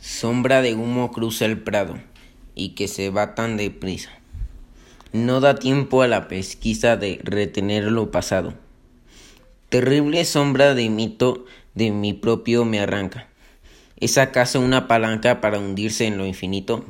Sombra de humo cruza el prado y que se va tan deprisa. No da tiempo a la pesquisa de retener lo pasado. Terrible sombra de mito de mi propio me arranca. ¿Es acaso una palanca para hundirse en lo infinito?